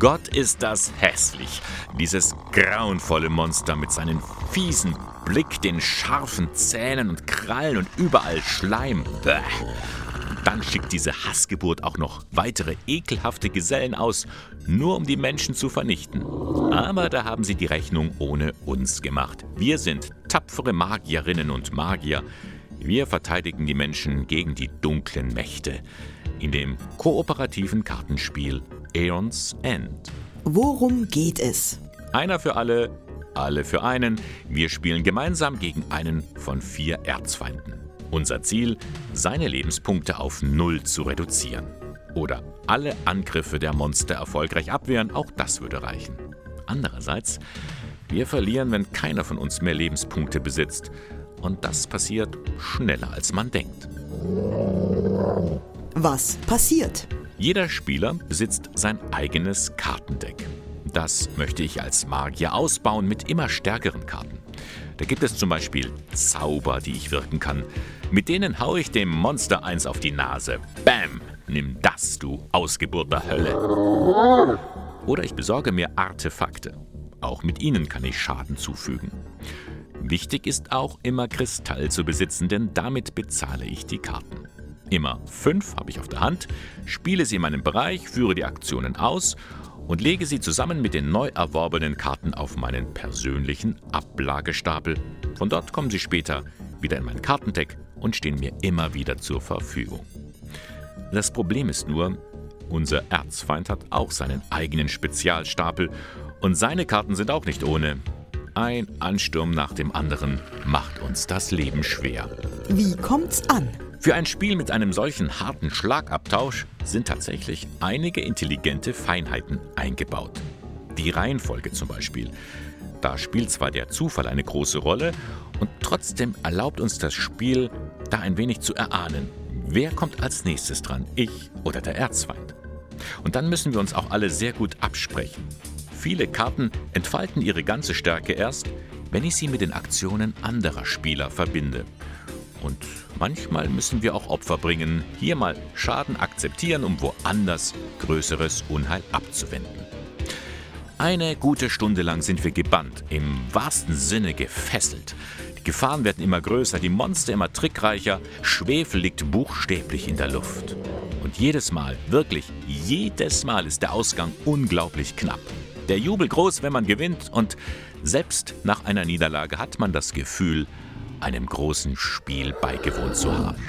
Gott ist das hässlich. Dieses grauenvolle Monster mit seinen fiesen Blick, den scharfen Zähnen und Krallen und überall Schleim. Bäh. Dann schickt diese Hassgeburt auch noch weitere ekelhafte Gesellen aus, nur um die Menschen zu vernichten. Aber da haben sie die Rechnung ohne uns gemacht. Wir sind tapfere Magierinnen und Magier. Wir verteidigen die Menschen gegen die dunklen Mächte in dem kooperativen Kartenspiel Aeons End. Worum geht es? Einer für alle, alle für einen. Wir spielen gemeinsam gegen einen von vier Erzfeinden. Unser Ziel, seine Lebenspunkte auf Null zu reduzieren. Oder alle Angriffe der Monster erfolgreich abwehren, auch das würde reichen. Andererseits, wir verlieren, wenn keiner von uns mehr Lebenspunkte besitzt. Und das passiert schneller, als man denkt. Was passiert? Jeder Spieler besitzt sein eigenes Kartendeck. Das möchte ich als Magier ausbauen mit immer stärkeren Karten. Da gibt es zum Beispiel Zauber, die ich wirken kann. Mit denen haue ich dem Monster eins auf die Nase. Bam! Nimm das, du Ausgeburt der Hölle. Oder ich besorge mir Artefakte. Auch mit ihnen kann ich Schaden zufügen. Wichtig ist auch immer Kristall zu besitzen, denn damit bezahle ich die Karten. Immer fünf habe ich auf der Hand, spiele sie in meinem Bereich, führe die Aktionen aus und lege sie zusammen mit den neu erworbenen Karten auf meinen persönlichen Ablagestapel. Von dort kommen sie später wieder in mein Kartendeck und stehen mir immer wieder zur Verfügung. Das Problem ist nur, unser Erzfeind hat auch seinen eigenen Spezialstapel und seine Karten sind auch nicht ohne. Ein Ansturm nach dem anderen macht uns das Leben schwer. Wie kommt's an? Für ein Spiel mit einem solchen harten Schlagabtausch sind tatsächlich einige intelligente Feinheiten eingebaut. Die Reihenfolge zum Beispiel. Da spielt zwar der Zufall eine große Rolle und trotzdem erlaubt uns das Spiel, da ein wenig zu erahnen, wer kommt als nächstes dran, ich oder der Erzfeind. Und dann müssen wir uns auch alle sehr gut absprechen. Viele Karten entfalten ihre ganze Stärke erst, wenn ich sie mit den Aktionen anderer Spieler verbinde. Und manchmal müssen wir auch Opfer bringen, hier mal Schaden akzeptieren, um woanders größeres Unheil abzuwenden. Eine gute Stunde lang sind wir gebannt, im wahrsten Sinne gefesselt. Die Gefahren werden immer größer, die Monster immer trickreicher, Schwefel liegt buchstäblich in der Luft. Und jedes Mal, wirklich jedes Mal ist der Ausgang unglaublich knapp. Der Jubel groß, wenn man gewinnt und selbst nach einer Niederlage hat man das Gefühl, einem großen Spiel beigewohnt zu haben.